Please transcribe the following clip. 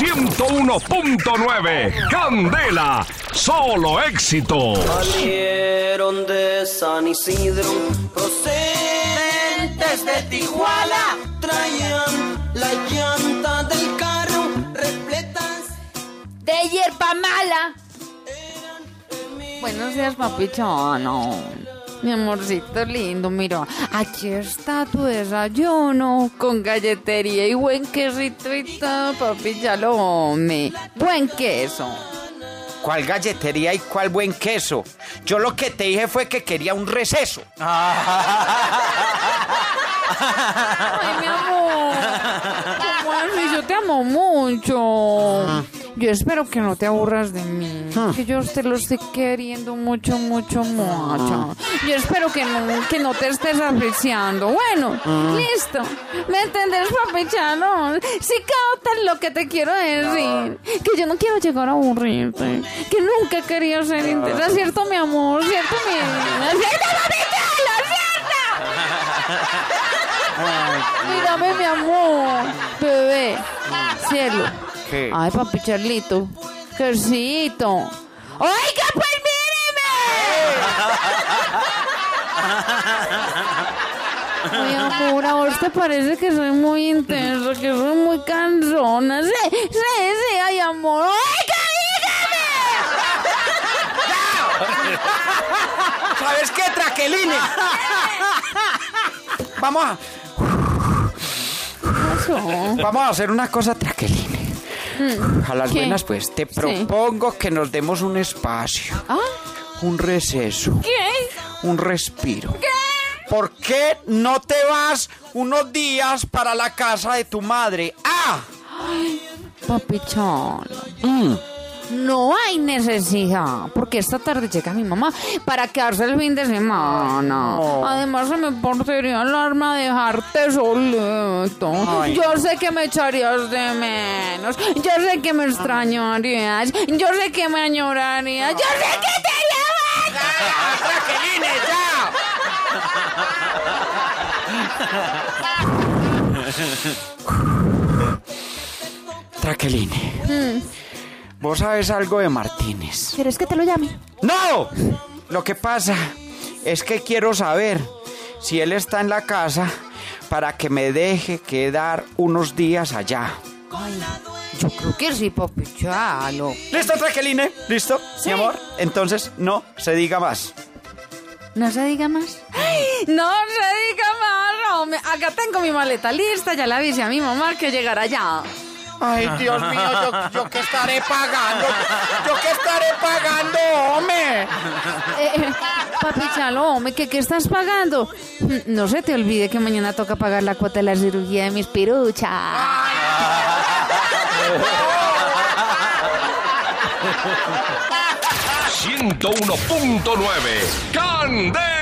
101.9. Candela, solo éxito. Salieron de San Isidro, procedentes de Tijuana, traían la llanta del carro repletas. De hierba mala. Buenos días, papichano. Mi amorcito lindo, mira, aquí está tu desayuno con galletería y buen quesito y todo, papi Chalome. Buen queso. ¿Cuál galletería y cuál buen queso? Yo lo que te dije fue que quería un receso. Ay, mi amor. ¿Cómo así? Yo te amo mucho. Yo espero que no te aburras de mí. Que yo te lo estoy queriendo mucho, mucho, mucho. Yo espero que no, que no te estés apreciando. Bueno, listo. ¿Me entendés, papichano? Sí, captas lo que te quiero decir. Que yo no quiero llegar a aburrirte. Que nunca quería ser intensa. ¿Cierto, mi amor? ¿Cierto, mi ¿Cierto, papichano? ¿Cierto? Mírame, mi amor. Bebé. Cielo. ¿Qué? Ay, papi Charlito. Quercito. Oiga, pues míreme. Mi amor, a vos te parece que soy muy intenso, que soy muy cansona. Sí, sí, sí, ay, amor. Oiga, ¿Sabes qué, Traqueline? Vamos a, dígame. vamos a hacer una cosa, Traqueline. A las ¿Qué? buenas, pues, te propongo que nos demos un espacio, ¿Ah? un receso, ¿Qué? un respiro. ¿Por qué no te vas unos días para la casa de tu madre? ¡Ah! Papi Cholo. Mm. No hay necesidad, porque esta tarde llega mi mamá para quedarse el fin de semana. Además, se me portaría el arma dejarte solito. Ay. Yo sé que me echarías de menos. Yo sé que me extrañarías. Yo sé que me añorarías. Yo sé que te llevas. ¡Traqueline, ya! ¿Vos sabes algo de Martínez? ¿Quieres que te lo llame? ¡No! Lo que pasa es que quiero saber si él está en la casa para que me deje quedar unos días allá. Yo creo que sí, papi Chalo. ¿Listo, Traqueline? ¿Listo, mi amor? Entonces, no se diga más. ¿No se diga más? No se diga más, hombre. Acá tengo mi maleta lista, ya le avisé a mi mamá que llegará ya. Ay, Dios mío, yo, yo qué estaré pagando. Yo qué estaré pagando, hombre. Eh, eh, papi Chalo, hombre, ¿qué, ¿qué estás pagando? Mm, No se te olvide que mañana toca pagar la cuota de la cirugía de mis piruchas. 101.9. Candela.